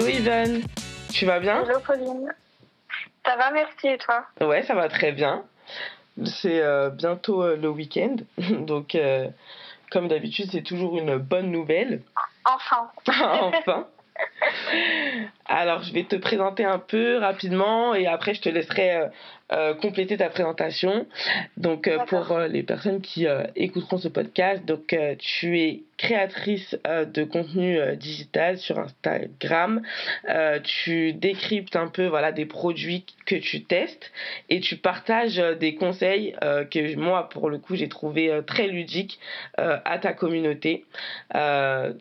Hello Yvonne, tu vas bien Hello Pauline. Ça va, merci et toi Ouais, ça va très bien. C'est euh, bientôt euh, le week-end, donc euh, comme d'habitude, c'est toujours une bonne nouvelle. Enfin. enfin. Alors, je vais te présenter un peu rapidement et après, je te laisserai euh, compléter ta présentation. Donc, euh, pour euh, les personnes qui écouteront ce podcast, donc tu es créatrice de contenu digital sur Instagram. tu décryptes un peu voilà des produits que tu testes et tu partages des conseils que moi, pour le coup, j'ai trouvé très ludiques à ta communauté.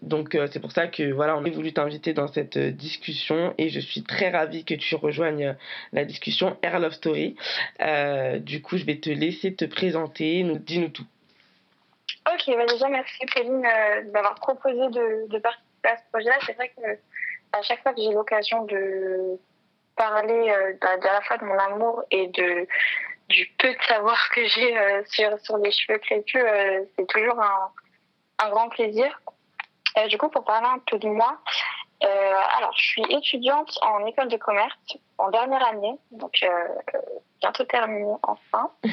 donc, c'est pour ça que voilà, on a voulu t'inviter dans cette discussion et je suis très ravie que tu rejoignes la discussion Air Love Story. Euh, du coup, je vais te laisser te présenter. Nous, dis-nous tout. Ok, bah déjà, merci Pauline euh, d'avoir proposé de, participer à ce projet-là. C'est vrai que à chaque fois que j'ai l'occasion de parler euh, à la fois de mon amour et de du peu de savoir que j'ai sur, sur les cheveux crépus, c'est toujours un, un, grand plaisir. du coup, pour parler un peu de moi, alors je suis étudiante en école de commerce en dernière année, donc euh, bientôt terminée enfin.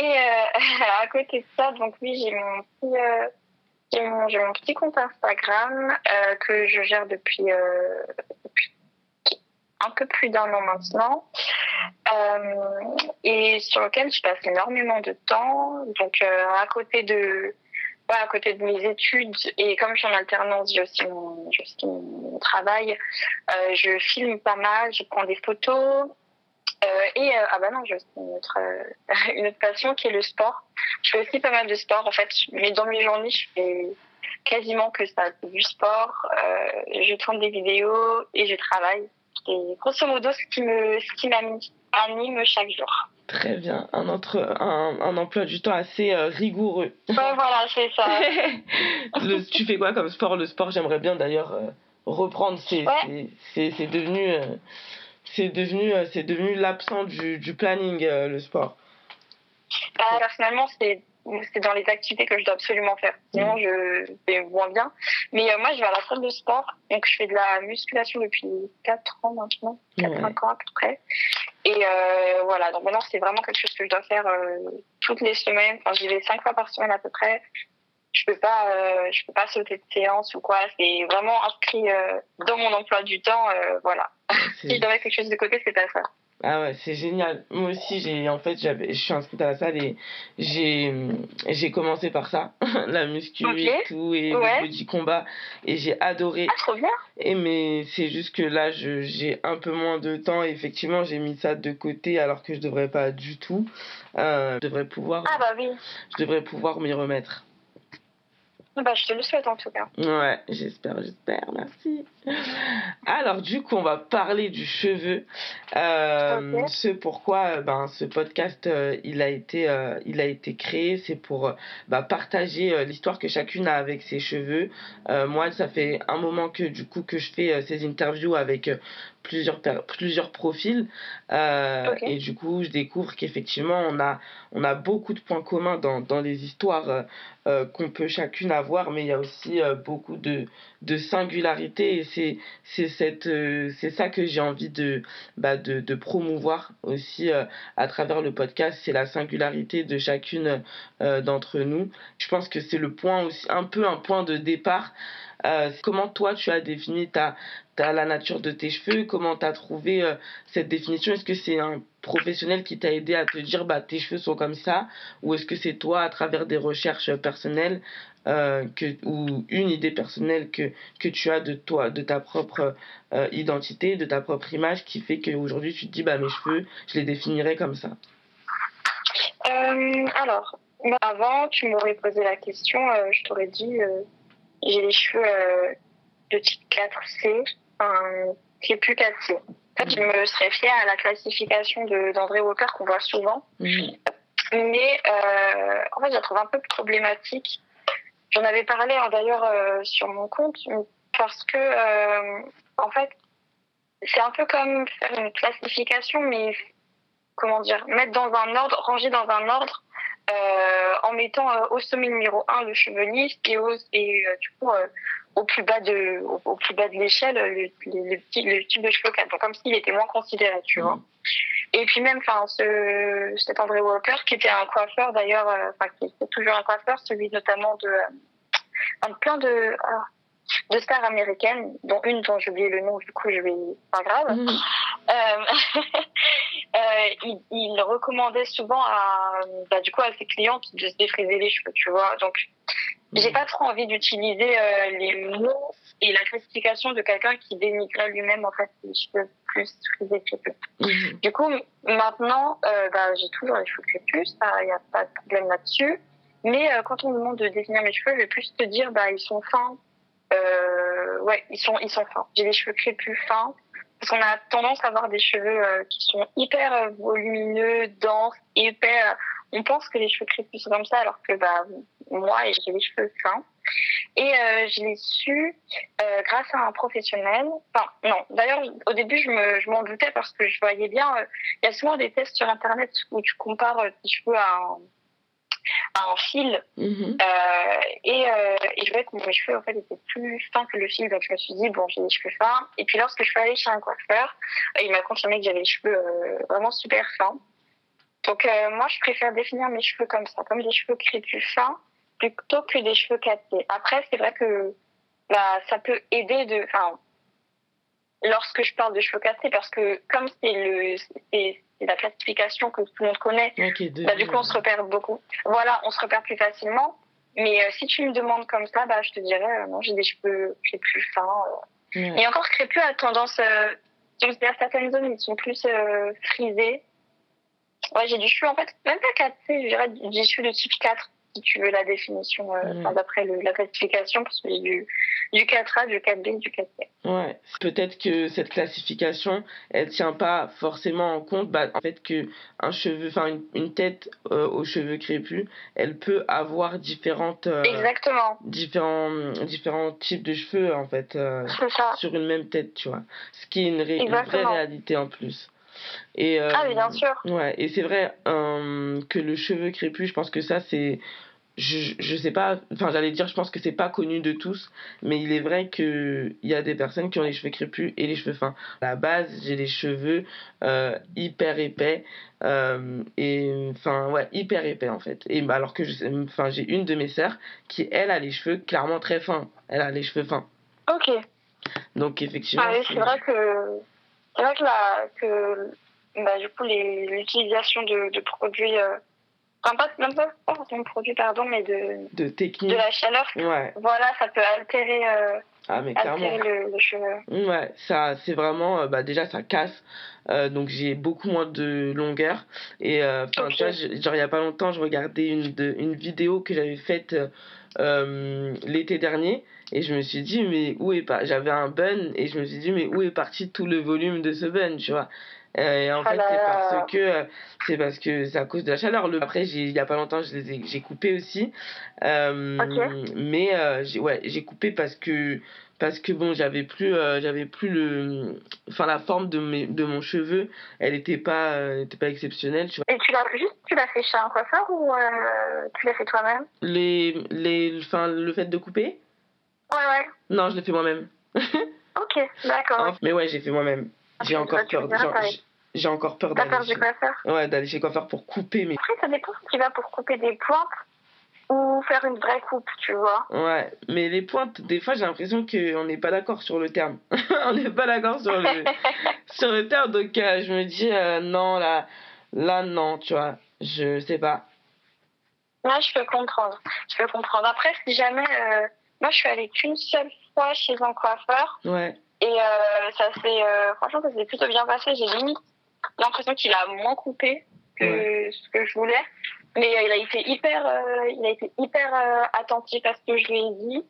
Et euh, à côté de ça, donc oui, j'ai mon petit, euh, mon, mon, petit compte Instagram que je gère depuis, un peu plus d'un an maintenant, et sur lequel je passe énormément de temps. Donc à côté de à côté de mes études et comme je suis en alternance, j'ai aussi mon, aussi mon travail. Euh, je filme pas mal, je prends des photos. Euh, et euh, ah bah non, j'ai aussi une autre, une autre passion qui est le sport. Je fais aussi pas mal de sport en fait, mais dans mes journées, je fais quasiment que ça, du sport. je tourne des vidéos et je travaille. Et grosso modo, ce qui me, ce qui m'anime chaque jour. Très bien, un, entre, un, un emploi du temps assez euh, rigoureux. Ouais, voilà, c'est ça. tu fais quoi comme sport? Le sport, j'aimerais bien d'ailleurs euh, reprendre. C'est c'est devenu, euh, c'est devenu, c'est devenu l'absent du, du planning, le sport. Bah, personnellement, c'est c'est dans les activités que je dois absolument faire. Sinon, je vais moins bien. Mais euh, moi, je vais à la salle de sport. Donc, je fais de la musculation depuis 4 ans maintenant. 4-5 ans à peu près. Et euh, voilà. Donc, maintenant, c'est vraiment quelque chose que je dois faire euh, toutes les semaines. Enfin, j'y vais 5 fois par semaine à peu près. Je peux pas, euh, je peux pas sauter de séance ou quoi. C'est vraiment inscrit euh, dans mon emploi du temps. voilà. si je mettre quelque chose de côté, c'est pas ça. Ah ouais, c'est génial. Moi aussi, j'ai en fait, j'avais, je suis inscrite à la salle et j'ai, j'ai commencé par ça, la muscu et tout et le petit combat et j'ai adoré. Ah, trop bien. Et mais c'est juste que là, je, j'ai un peu moins de temps. Et effectivement, j'ai mis ça de côté alors que je devrais pas du tout. Euh, je devrais pouvoir. Ah bah oui. Je devrais pouvoir m'y remettre. Bah, je te le souhaite en tout cas. Ouais, j'espère, j'espère, merci. Alors, du coup, on va parler du cheveu. Euh, Ce pourquoi euh, ben, ce podcast euh, il, a été, euh, il a été créé, c'est pour bah, partager l'histoire que chacune a avec ses cheveux. moi, ça fait un moment que du coup que je fais ces interviews avec plusieurs, plusieurs profils. Euh, et du coup, je découvre qu'effectivement, on a, on a beaucoup de points communs dans, dans les histoires euh, euh, qu'on peut chacune avoir, mais il y a aussi beaucoup de, de singularités. Et c'est, c'est, cette, c'est ça que j'ai envie de, bah, de, de promouvoir aussi à travers le podcast. C'est la singularité de chacune d'entre nous. Je pense que c'est le point aussi, un peu un point de départ. comment toi tu as défini ta, ta, la nature de tes cheveux, comment tu as trouvé euh, cette définition? Est-ce que c'est un professionnel qui t'a aidé à te dire bah tes cheveux sont comme ça? Ou est-ce que c'est toi à travers des recherches personnelles euh, que, ou une idée personnelle que, que tu as de toi, de ta propre euh, identité, de ta propre image qui fait qu'aujourd'hui tu te dis bah mes cheveux, je les définirais comme ça? Alors, avant tu m'aurais posé la question, je t'aurais dit j'ai les cheveux de type 4C qui est plus cassé. En fait, je me serais fiée à la classification d'André Walker qu'on voit souvent. Mais euh, en fait, je la trouve un peu problématique. J'en avais parlé hein, d'ailleurs euh, sur mon compte parce que, euh, en fait, c'est un peu comme faire une classification, mais comment dire, mettre dans un ordre, ranger dans un ordre, en mettant au sommet numéro 1 le cheveu lisse et, et du coup au plus bas de, au, plus bas de l'échelle, le, le, petit, le type de cheveux 4. Donc, comme s'il était moins considéré, tu vois. Et puis même, enfin, ce, cet André Walker, qui était un coiffeur d'ailleurs, euh, enfin, qui était toujours un coiffeur, celui notamment de, un plein de, ah, de stars américaines, dont une dont j'ai oublié le nom, du coup, je vais, pas grave. Mhm. Euh, euh, il, il, recommandait souvent à, bah, du coup, à ses clientes de se défriser les cheveux, tu vois. Donc, j'ai pas trop envie d'utiliser euh, les mots et la classification de quelqu'un qui dénigrait lui-même, en fait, les cheveux plus frisés crépus. Mhm. Du coup, maintenant, euh, bah, j'ai toujours les cheveux crépus, il n'y a pas de problème là-dessus. Mais quand on me demande de définir mes cheveux, je vais plus te dire, bah, ils sont fins, euh, ouais, ils sont, ils sont fins. J'ai des cheveux crépus fins. Parce qu'on a tendance à avoir des cheveux euh, qui sont hyper euh, volumineux, denses, hyper. On pense que les cheveux crépus sont comme ça, alors que bah moi j'ai des cheveux fins. Et euh, je l'ai su euh, grâce à un professionnel. Enfin, non. D'ailleurs, au début, je me, je m'en doutais parce que je voyais bien. Il y a souvent des tests sur Internet où tu compares tes cheveux à un, un fil. Mhm. Euh, et, euh, et, je voyais que mes cheveux en fait étaient plus fins que le fil, donc je me suis dit bon j'ai des cheveux fins. Et puis lorsque je suis allée chez un coiffeur, il m'a confirmé que j'avais les cheveux euh, vraiment super fins. Donc euh, moi je préfère définir mes cheveux comme ça, comme des cheveux crépus fins plutôt que des cheveux cassés. Après c'est vrai que bah, ça peut aider de, enfin lorsque je parle de cheveux cassés parce que comme c'est le c'est la classification que tout le monde connaît, bah, du coup on se repère beaucoup. Voilà, on se repère plus facilement. Mais euh, si tu me demandes comme ça, bah, je te dirais, euh, non, j'ai des cheveux plus fins. Euh. Et encore, crépus a tendance, veux dire, certaines zones, ils sont plus frisés. Ouais, j'ai du cheveu, en fait, même pas 4C, je dirais des cheveux de type 4 si tu veux la définition euh, d'après la classification, parce que j'ai du, du 4A, du 4B, du 4C. Ouais, peut-être que cette classification, elle tient pas forcément en compte, bah, en fait, que un cheveu, enfin une, une, tête euh, aux cheveux crépus, elle peut avoir différentes, euh, Exactement. différents, différents types de cheveux en fait, sur une même tête, tu vois. Ce qui est une, une vraie réalité en plus. Et, euh, ah, bien sûr. Ouais, et c'est vrai euh, que le cheveu crépus, je pense que ça, c'est. Je, je sais pas, enfin j'allais dire, je pense que c'est pas connu de tous, mais il est vrai qu'il y a des personnes qui ont les cheveux crépus et les cheveux fins. À la base, j'ai les cheveux euh, hyper épais, et enfin ouais, hyper épais en fait. Et bah, alors que enfin j'ai une de mes sœurs qui, elle, a les cheveux clairement très fins. Elle a les cheveux fins. Ok. Donc effectivement. Ah c'est vrai que c'est vrai que, la, que bah, du coup, l'utilisation de, de, produits, euh, enfin, pas, même pas, forcément produits, pardon, mais de, de, technique. de la chaleur, ouais. voilà, ça peut altérer, euh, ah, mais altérer le, le, cheveu. Ouais, ça, c'est vraiment, euh, bah, déjà, ça casse. Euh, donc j'ai beaucoup moins de longueur et euh, enfin tu vois genre il y a pas longtemps je regardais une de, une vidéo que j'avais faite euh, l'été dernier et je me suis dit mais où est pas j'avais un bun et je me suis dit mais où est parti tout le volume de ce bun tu vois? Et en fait, c'est parce que euh, c'est parce que c'est à cause de la chaleur. Le, après, il y a pas longtemps, j'ai coupé aussi. Euh, Mais euh, j'ai, ouais, j'ai coupé parce que parce que bon, j'avais plus j'avais plus le, enfin la forme de mes de mon cheveu, elle était pas était pas exceptionnelle. Tu vois. Et tu l'as juste tu l'as fait chez un coiffeur ou tu l'as fait toi-même? Les les, enfin le fait de couper? Ouais ouais. Non, je l'ai fait moi-même. ok, d'accord. Mais ouais, j'ai fait moi-même. J'ai encore, peur. J'ai encore peur d'aller chez... coiffeur Ouais, d'aller chez coiffeur pour couper. Mais... Après, ça dépend si tu vas pour couper des pointes ou faire une vraie coupe, tu vois. Ouais, mais les pointes, des fois, j'ai l'impression qu'on n'est pas d'accord sur le terme. on n'est pas d'accord sur le, sur le terme, donc euh, je me dis, euh, non, là, là, non, tu vois, je sais pas. Là, je peux comprendre. Je peux comprendre. Après, si jamais. Euh, moi, je suis allée qu'une seule fois chez un coiffeur. Ouais. Et euh, ça s'est, euh, franchement, ça s'est plutôt bien passé. J'ai limite l'impression qu'il a moins coupé que ce que je voulais. Mais il a été hyper, euh, il a été hyper attentif à ce que je lui ai dit.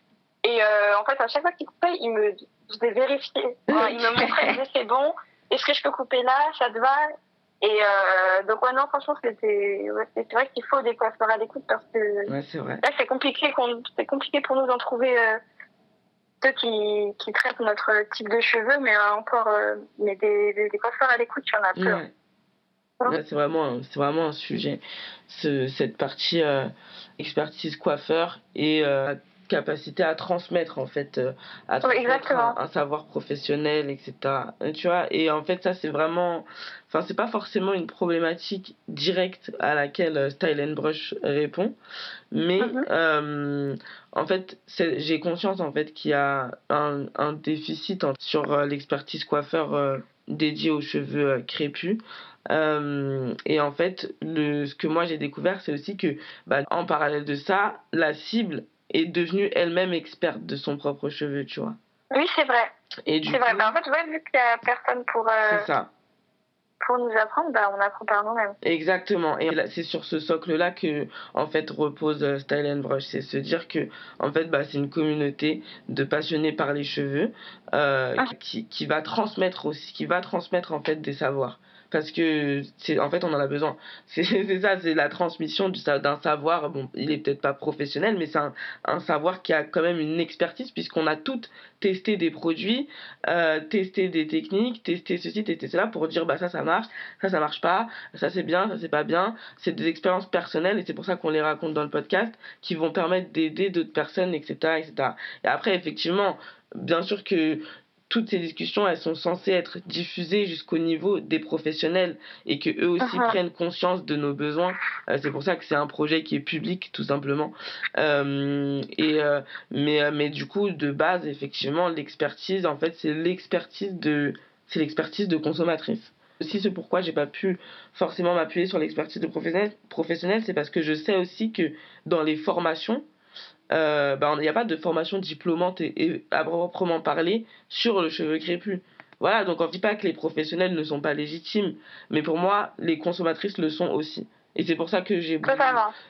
Et en fait, à chaque fois qu'il coupait, il me faisait vérifier. il me montrait, c'est bon. Est-ce que je peux couper là? Ça te va? Et donc ouais non franchement c'était c'est vrai qu'il faut des coiffeurs à l'écoute parce que ouais, vrai. là c'est compliqué c'est compliqué pour nous d'en trouver qui, qui traitent notre type de cheveux, mais euh, encore euh, mais des, des, coiffeurs à l'écoute, il y en a. Hein c'est vraiment, c'est vraiment un sujet, ce, cette partie euh, expertise coiffeur et capacité à transmettre en fait euh, à transmettre un, savoir professionnel etc tu vois et en fait ça c'est vraiment enfin c'est pas forcément une problématique directe à laquelle euh, Style and Brush répond mais mhm. euh, en fait j'ai conscience en fait qu'il y a un, un déficit sur l'expertise coiffeur dédiée aux cheveux crépus. Euh, et en fait, le, ce que moi j'ai découvert, c'est aussi que, bah, en parallèle de ça, la cible est devenue elle-même experte de son propre cheveu, tu vois. Oui, c'est vrai. C'est vrai. Bah, en fait, ouais, vu qu'il n'y a personne pour. Euh, ça. Pour nous apprendre, bah, on apprend par nous-mêmes. Exactement. Et c'est sur ce socle-là que, en fait, repose euh, Style and Brush. C'est se dire que, en fait, bah, c'est une communauté de passionnés par les cheveux euh, ah. qui, qui va transmettre aussi, qui va transmettre, en fait, des savoirs parce que c'est en fait on en a besoin. C'est ça c'est la transmission d'un savoir bon il est peut-être pas professionnel mais c'est un, savoir qui a quand même une expertise puisqu'on a toutes testé des produits euh, testé des techniques testé ceci testé cela pour dire bah ça ça marche ça ça marche pas ça c'est bien ça c'est pas bien. C'est des expériences personnelles et c'est pour ça qu'on les raconte dans le podcast qui vont permettre d'aider d'autres personnes etc etc et après effectivement bien sûr que toutes ces discussions, elles sont censées être diffusées jusqu'au niveau des professionnels et que eux aussi uh-huh. prennent conscience de nos besoins. Euh, c'est pour ça que c'est un projet qui est public, tout simplement. Euh, et euh, mais mais du coup, de base, effectivement, l'expertise, en fait, c'est l'expertise de c'est l'expertise de consommatrice. Aussi, ce pourquoi j'ai pas pu forcément m'appuyer sur l'expertise de professionnel, professionnel c'est parce que je sais aussi que dans les formations, euh, bah, il n'y a pas de formation diplômante et, à proprement parler sur le cheveu crépus. Voilà, donc on ne dit pas que les professionnels ne sont pas légitimes, mais pour moi, les consommatrices le sont aussi. Et c'est pour ça que j'ai voulu,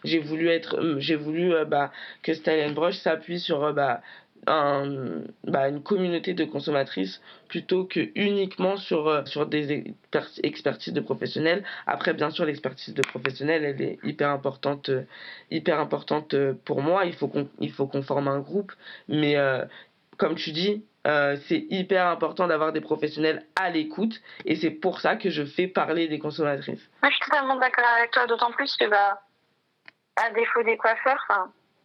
j'ai voulu être, euh, j'ai voulu euh, bah, que Style Brush s'appuie sur bah, bah, une communauté de consommatrices plutôt que uniquement sur, euh, sur des expertises de professionnels. Après, bien sûr, l'expertise de professionnels, elle est hyper importante, euh, hyper importante euh, pour moi. Il faut qu'on, forme un groupe. Mais comme tu dis, c'est hyper important d'avoir des professionnels à l'écoute. Et c'est pour ça que je fais parler des consommatrices. Je suis totalement d'accord avec toi, d'autant plus que, bah, à défaut des coiffeurs,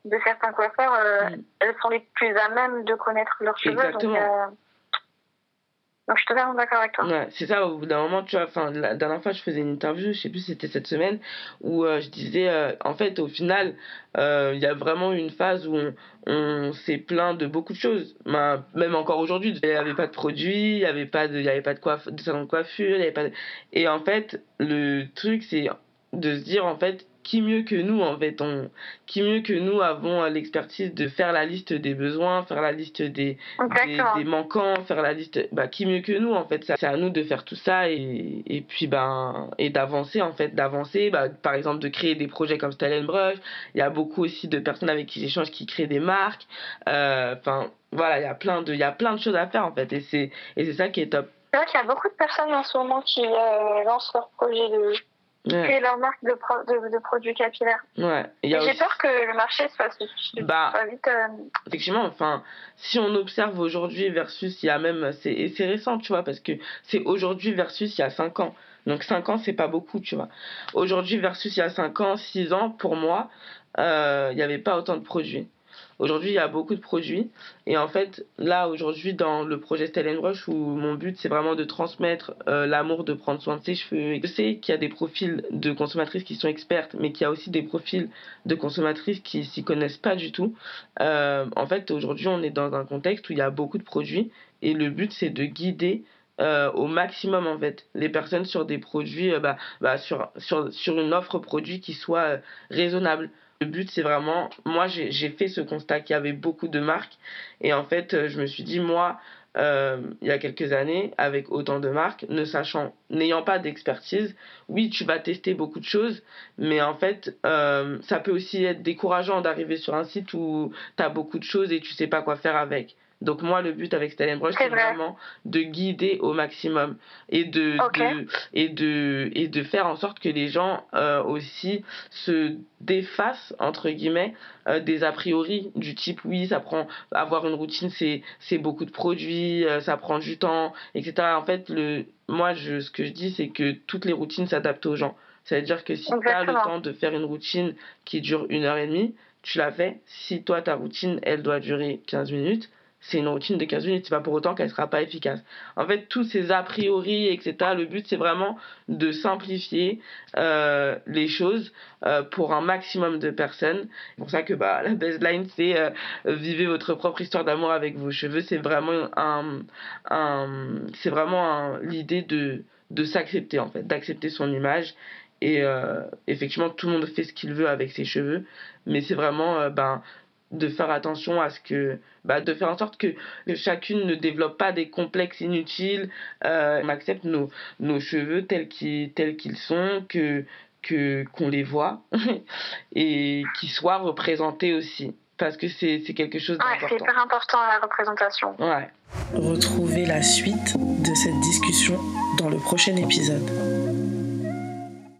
de certains coiffeurs, euh, mm. elles sont les plus à même de connaître leurs cheveux. Exactement. Euh, donc, je suis totalement d'accord avec toi. Ouais, c'est ça, au bout d'un moment, tu vois, enfin, la dernière fois, je faisais une interview, je sais plus si c'était cette semaine, où euh, je disais, en fait, au final, il y a vraiment une phase où on, on s'est plaint de beaucoup de choses. Ben, même encore aujourd'hui, il n'y avait pas de produits, il n'y avait pas de, y avait pas de, salon de coiffure, il y avait pas Et en fait, le truc, c'est de se dire, en fait, qui mieux que nous en fait on qui mieux que nous avons l'expertise de faire la liste des besoins faire la liste des des, manquants faire la liste bah qui mieux que nous en fait c'est à nous de faire tout ça et, et puis ben et d'avancer en fait d'avancer bah, par exemple de créer des projets comme Style Brush il y a beaucoup aussi de personnes avec qui j'échange qui créent des marques. Euh, enfin voilà il y a plein de il y a plein de choses à faire en fait et c'est et c'est ça qui est top. C'est vrai qu'il y a beaucoup de personnes en ce moment qui euh, lancent leur projet de créer leur marque de, de, produits capillaires. Ouais. J'ai peur que le marché soit bah, vite. Euh, effectivement, enfin, si on observe aujourd'hui versus il y a même. C'est récent, tu vois, parce que c'est aujourd'hui versus il y a 5 ans. Donc 5 ans, c'est pas beaucoup, tu vois. Aujourd'hui versus il y a 5 ans, 6 ans, pour moi, euh, il n'y avait pas autant de produits. Aujourd'hui, il y a beaucoup de produits. Et en fait, là, aujourd'hui, dans le projet Style Brush, où mon but, c'est vraiment de transmettre euh, l'amour de prendre soin de ses cheveux. je sais qu'il y a des profils de consommatrices qui sont expertes, mais qu'il y a aussi des profils de consommatrices qui s'y connaissent pas du tout. Euh, en fait, aujourd'hui, on est dans un contexte où il y a beaucoup de produits. Et le but, c'est de guider euh, au maximum en fait les personnes sur des produits bah, bah, sur, sur, sur une offre produit qui soit raisonnable le but, c'est vraiment, moi, j'ai fait ce constat qu'il y avait beaucoup de marques. Et en fait, euh, je me suis dit, moi, euh, il y a quelques années, avec autant de marques, ne sachant, n'ayant pas d'expertise, oui, tu vas tester beaucoup de choses, mais en fait, euh, ça peut aussi être décourageant d'arriver sur un site où tu as beaucoup de choses et tu sais pas quoi faire avec. Donc moi, le but avec Stellenbosch, c'est vraiment de guider au maximum et de, et de et de faire en sorte que les gens euh, aussi se défassent entre guillemets euh, des a priori du type oui, ça prend avoir une routine, c'est c'est beaucoup de produits, euh, ça prend du temps, etc. En fait, le moi, je, ce que je dis, c'est que toutes les routines s'adaptent aux gens. C'est-à-dire que si tu as le temps de faire une routine qui dure une heure et demie, tu l'as fait. Si toi, ta routine, elle doit durer 15 minutes, c'est une routine de 15 minutes, c'est pas pour autant qu'elle sera pas efficace. En fait, tous ces a priori, etc., le but, c'est vraiment de simplifier euh, les choses euh, pour un maximum de personnes. C'est pour ça que bah, la baseline, c'est euh, vivez votre propre histoire d'amour avec vos cheveux. C'est vraiment, un, c'est vraiment l'idée de, de s'accepter, en fait, d'accepter son image. Et effectivement, tout le monde fait ce qu'il veut avec ses cheveux, mais c'est vraiment ben, de faire attention à ce que bah, de faire en sorte que, chacune ne développe pas des complexes inutiles euh, on accepte nos, nos cheveux tels qu'ils tels qu'ils sont que que qu'on les voit et qu'ils soient représentés aussi parce que c'est quelque chose d'important. Ouais, c'est hyper important la représentation. Ouais. Retrouvez la suite de cette discussion dans le prochain épisode.